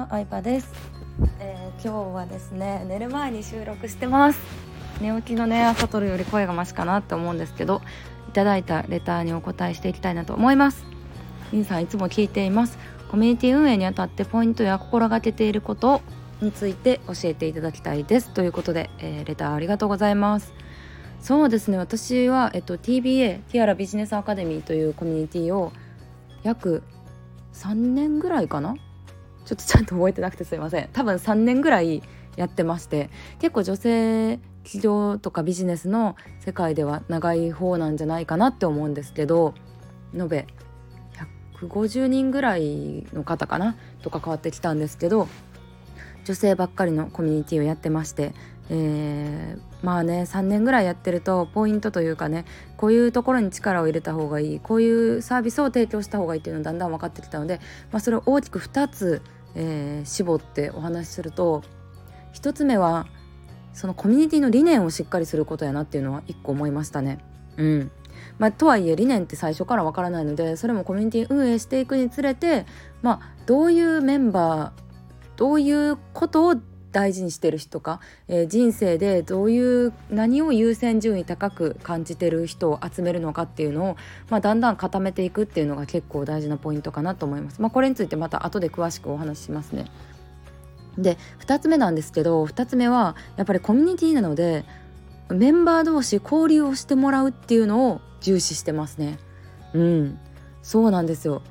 は、相葉です、えー、今日はですね寝る前に収録してます。寝起きのね朝撮るより声がマシかなって思うんですけどいただいたレターにお答えしていきたいなと思います。皆さんいつも聞いています。コミュニティ運営にあたってポイントや心がけていることについて教えていただきたいです。ということで、えー、レターありがとうございます。そうですね。私は、えっと、TBA ティアラビジネスアカデミーというコミュニティを約3年ぐらいかなちょっとちゃんと覚えてなくてすいません。多分3年ぐらいやってまして結構女性企業とかビジネスの世界では長い方なんじゃないかなって思うんですけど延べ150人ぐらいの方かなとか変わってきたんですけど女性ばっかりのコミュニティをやってまして、えー、まあね3年ぐらいやってるとポイントというかねこういうところに力を入れた方がいいこういうサービスを提供した方がいいっていうのだんだん分かってきたので、まあ、それを大きく2つ、えー、絞ってお話しすると1つ目はそのコミュニティの理念をしっかりすることやなっていうのは1個思いましたね。うんまあ、とはいえ理念って最初からわからないのでそれもコミュニティ運営していくにつれて、まあ、どういうメンバーどういうことを大事にしてる人か、えー、人生でどういう何を優先順位高く感じてる人を集めるのかっていうのを、まあ、だんだん固めていくっていうのが結構大事なポイントかなと思います。まあ、これについてまた後で詳しくお話ししますね。で2つ目なんですけど2つ目はやっぱりコミュニティなのでメンバー同士交流をしてもらうっていうのを重視してますね。うんそうなんですよ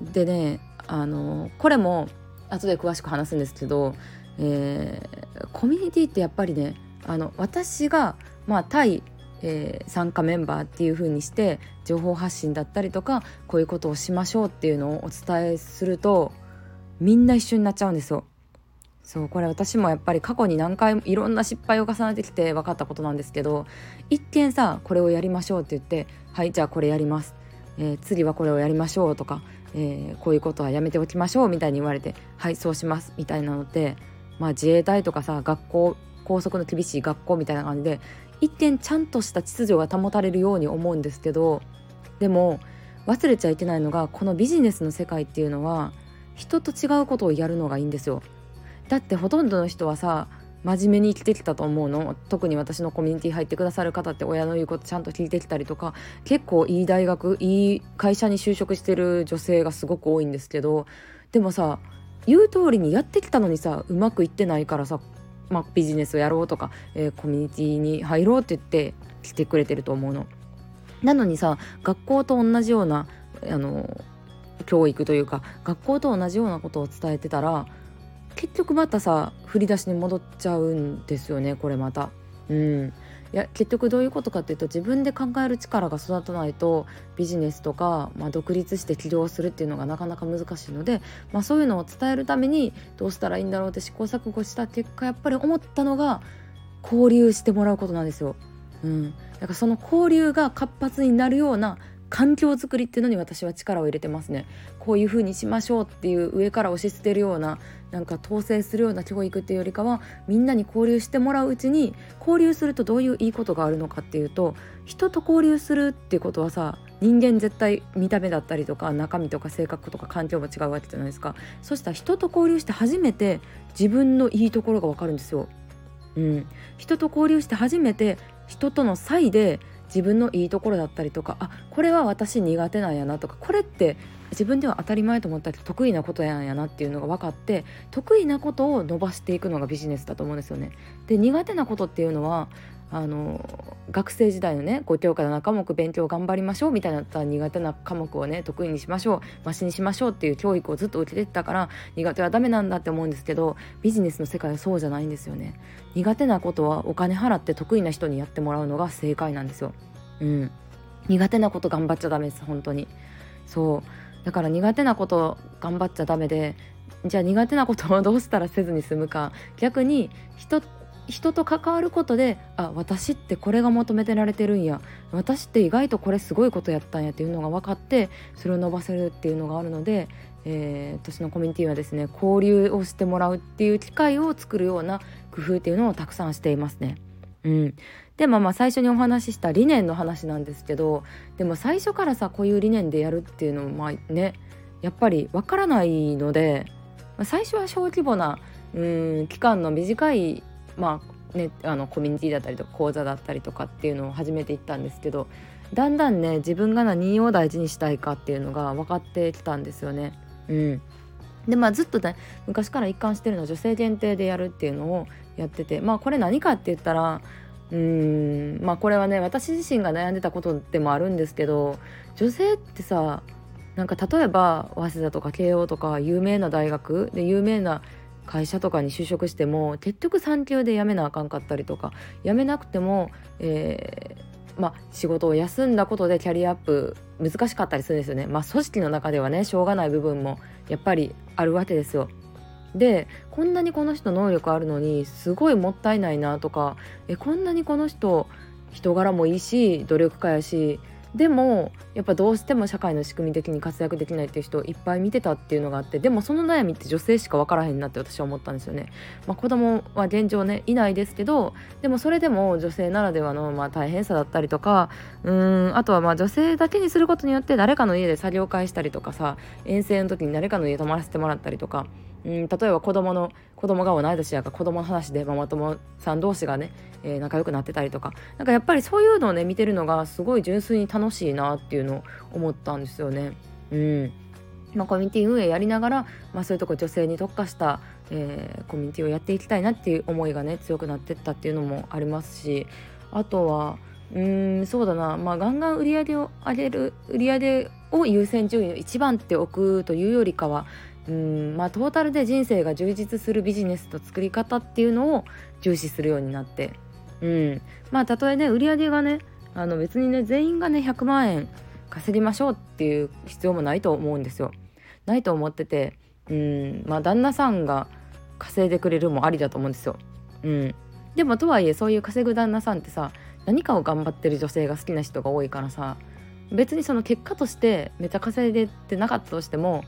でねあのこれも後で詳しく話すんですけどえー、コミュニティってやっぱりねあの私が、まあ、対、えー、参加メンバーっていう風にして情報発信だったりとかこういうことをしましょうっていうのをお伝えするとみんな一緒になっちゃうんですよ。そうこれ私もやっぱり過去に何回もいろんな失敗を重ねてきて分かったことなんですけど一見さこれをやりましょうって言ってはいじゃあこれやります、えー、次はこれをやりましょうとか、えー、こういうことはやめておきましょうみたいに言われてはいそうしますみたいなのってまあ、自衛隊とかさ学校校則の厳しい学校みたいな感じで一見ちゃんとした秩序が保たれるように思うんですけどでも忘れちゃいけないのがこのビジネスの世界っていうのは人と違うことをやるのがいいんですよ。だってほとんどの人はさ真面目に生きてきたと思うの特に私のコミュニティ入ってくださる方って親の言うことちゃんと聞いてきたりとか結構いい大学いい会社に就職してる女性がすごく多いんですけどでもさ言う通りにやってきたのにさうまくいってないからさ、まあ、ビジネスをやろうとか、えー、コミュニティに入ろうって言って来てくれてると思うの。なのにさ学校と同じようなあの教育というか学校と同じようなことを伝えてたら結局またさ振り出しに戻っちゃうんですよねこれまた。うんや結局どういうことかっていうと自分で考える力が育たないとビジネスとか、まあ、独立して起業するっていうのがなかなか難しいので、まあ、そういうのを伝えるためにどうしたらいいんだろうって試行錯誤した結果やっぱり思ったのが交流してもらうことなんですよ。うん、だからその交流が活発になるような環境づくりっていうのに私は力を入れてますね。こういう風にしましょうっていう上から押し捨てるようななんか統制するような教育っていうよりかはみんなに交流してもらううちに交流するとどういういいことがあるのかっていうと人と交流するっていうことはさ人間絶対見た目だったりとか中身とか性格とか環境も違うわけじゃないですか。そしたら人と交流して初めて自分のいいところが分かるんですよ。うん、人と交流して初めて人との差異で自分のいいところだったりとかあこれは私苦手なんやなとかこれって自分では当たり前と思ったけど得意なことやんやなっていうのが分かって得意なことを伸ばしていくのがビジネスだと思うんですよね。で苦手なことっていうのはあの学生時代のね5教科7科目勉強頑張りましょうみたいなった苦手な科目をね得意にしましょうマシにしましょうっていう教育をずっと受けてたから苦手はダメなんだって思うんですけどビジネスの世界はそうじゃないんですよね苦手なことはお金払って得意な人にやってもらうのが正解なんですようん。苦手なこと頑張っちゃダメです本当に。そう。だから苦手なこと頑張っちゃダメでじゃあ苦手なことをどうしたらせずに済むか。逆に人人と関わることであ私ってこれが求めてられてるんや。私って意外とこれすごいことやったんやっていうのが分かってそれを伸ばせるっていうのがあるので、えー、私のコミュニティはですね交流をしてもらうっていう機会を作るような工夫っていうのをたくさんしていますね。うん、でまあまあ最初にお話しした理念の話なんですけどでも最初からさこういう理念でやるっていうのもまあねやっぱりわからないので最初は小規模なうん期間の短い、まあね、あのコミュニティだったりとか講座だったりとかっていうのを始めていったんですけどだんだんね自分が何を大事にしたいかっていうのが分かってきたんですよね。うん、でまあずっとね昔から一貫してるのは女性限定でやるっていうのをやっててまあこれ何かって言ったらうーんまあこれはね私自身が悩んでたことでもあるんですけど女性ってさなんか例えば早稲田とか慶応とか有名な大学で有名な会社とかに就職しても結局産休で辞めなあかんかったりとか辞めなくても、えー、まあ、仕事を休んだことでキャリアアップ難しかったりするんですよね。まあ、組織の中ではねしょうがない部分もやっぱりあるわけですよ。でこんなにこの人能力あるのにすごいもったいないなとかえこんなにこの人人柄もいいし努力家やしでもやっぱどうしても社会の仕組み的に活躍できないっていう人をいっぱい見てたっていうのがあってでもその悩みって女性しか分からへんなって私は思ったんですよね。まあ、子供は現状ねいないですけどでもそれでも女性ならではのまあ大変さだったりとかうんあとはまあ女性だけにすることによって誰かの家で作業会したりとかさ遠征の時に誰かの家泊まらせてもらったりとかうん、例えば子供の子供が同い年やから子供の話でママ友さん同士がね、えー、仲良くなってたりとか。なんかやっぱりそういうのをね見てるのがすごい純粋に楽しいなっていうのを思ったんですよね。うん。まあ、コミュニティ運営やりながら、まあ、そういうとこ女性に特化した、えー、コミュニティをやっていきたいなっていう思いがね強くなってったっていうのもありますし。あとはうんそうだな、まあ、ガンガン売り上げを上げる売り上げを優先順位の一番って置くというよりかはうんまあトータルで人生が充実するビジネスと作り方っていうのを重視するようになって、うん、まあたとえね売り上げがねあの別にね全員がね100万円稼ぎましょうっていう必要もないと思うんですよ。ないと思っててうんまあ旦那さんが稼いでくれるもありだと思うんですよ。うん、でもとはいえそういう稼ぐ旦那さんってさ何かを頑張ってる女性が好きな人が多いからさ別にその結果としてめちゃ稼いでってなかったとしても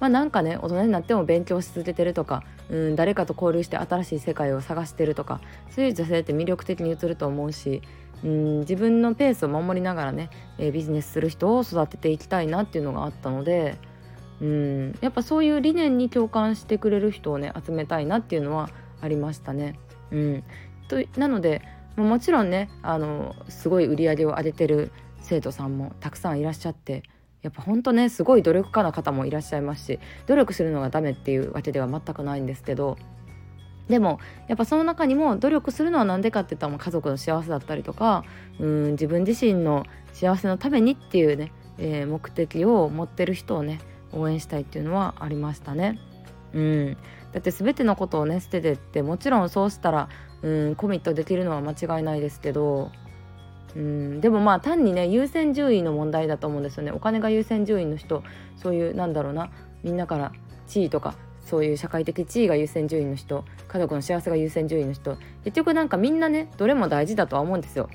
まあ、なんかね大人になっても勉強し続けてるとかうん誰かと交流して新しい世界を探してるとかそういう女性って魅力的に映ると思うしうん自分のペースを守りながらね、えー、ビジネスする人を育てていきたいなっていうのがあったのでうんやっぱそういう理念に共感してくれる人をね集めたいなっていうのはありましたね。うん、となのでもちろんねあのすごい売り上げを上げてる生徒さんもたくさんいらっしゃってやっぱほんとねすごい努力家な方もいらっしゃいますし努力するのがダメっていうわけでは全くないんですけどでもやっぱその中にも努力するのは何でかって言ったら家族の幸せだったりとかうん自分自身の幸せのためにっていうね、えー、目的を持ってる人をね応援したいっていうのはありましたね。うん、だって全てのことをね捨ててってもちろんそうしたらうんコミットできるのは間違いないですけどうんでもまあ単にね優先順位の問題だと思うんですよね。お金が優先順位の人そういうなんだろうなみんなから地位とかそういう社会的地位が優先順位の人家族の幸せが優先順位の人結局なんかみんなねどれも大事だとは思うんですよ。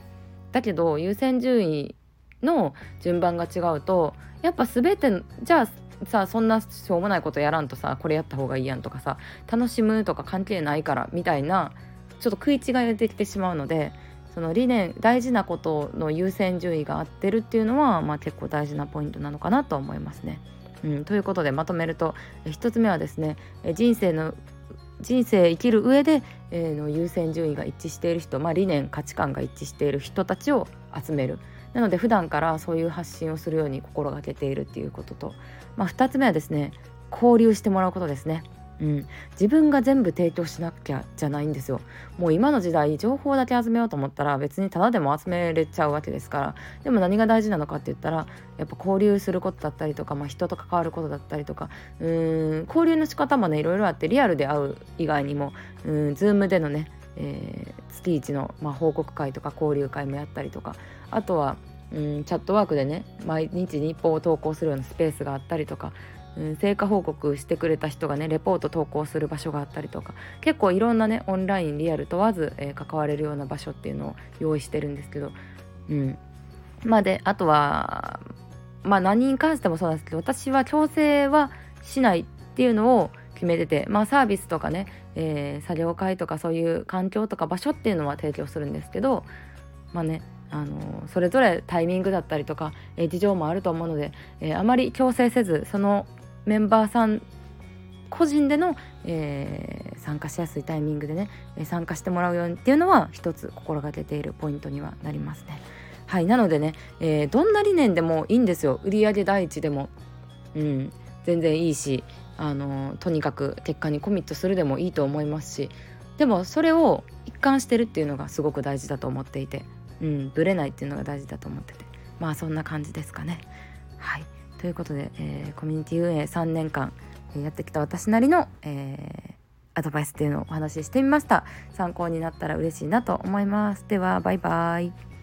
だけど優先順位の順番が違うとやっぱ全てじゃあさそんなしょうもないことやらんとさこれやった方がいいやんとかさ楽しむとか関係ないからみたいなちょっと食い違いができてしまうのでその理念大事なことの優先順位が合ってるっていうのは、まあ、結構大事なポイントなのかなと思いますね。うん、ということでまとめると1つ目はですね人生の人生生きる上で、えー、の優先順位が一致している人、まあ、理念価値観が一致している人たちを集めるなので普段からそういう発信をするように心がけているっていうことと、まあ、2つ目はですね交流してもらうことですね。うん、自分が全部提供しなきゃじゃないんですよ。もう今の時代情報だけ集めようと思ったら別にただでも集めれちゃうわけですから。でも何が大事なのかって言ったらやっぱ交流することだったりとか、まあ、人と関わることだったりとか。うん交流の仕方もねいろいろあってリアルで会う以外にもうん Zoom でのね、えー、月一の、まあ、報告会とか交流会もやったりとか。あとはうんチャットワークでね毎日日報を投稿するようなスペースがあったりとか。うん、成果報告してくれた人がねレポート投稿する場所があったりとか結構いろんなねオンラインリアル問わず、えー、関われるような場所っていうのを用意してるんですけど、うん、まあであとはまあ何に関してもそうなんですけど私は強制はしないっていうのを決めててまあサービスとかね、えー、作業会とかそういう環境とか場所っていうのは提供するんですけどまあねあのそれぞれタイミングだったりとか、えー、事情もあると思うので、えー、あまり強制せずそのメンバーさん個人での、えー、参加しやすいタイミングでね参加してもらうようにっていうのは一つ心がけているポイントにはなりますね。はいなのでね、えー、どんな理念でもいいんですよ売上第一でも、うん、全然いいしあのとにかく結果にコミットするでもいいと思いますしでもそれを一貫してるっていうのがすごく大事だと思っていて、うん、ぶれないっていうのが大事だと思っててまあそんな感じですかね。はいということで、えー、コミュニティ運営3年間やってきた私なりの、えー、アドバイスっていうのをお話ししてみました。参考になったら嬉しいなと思います。ではバイバイ。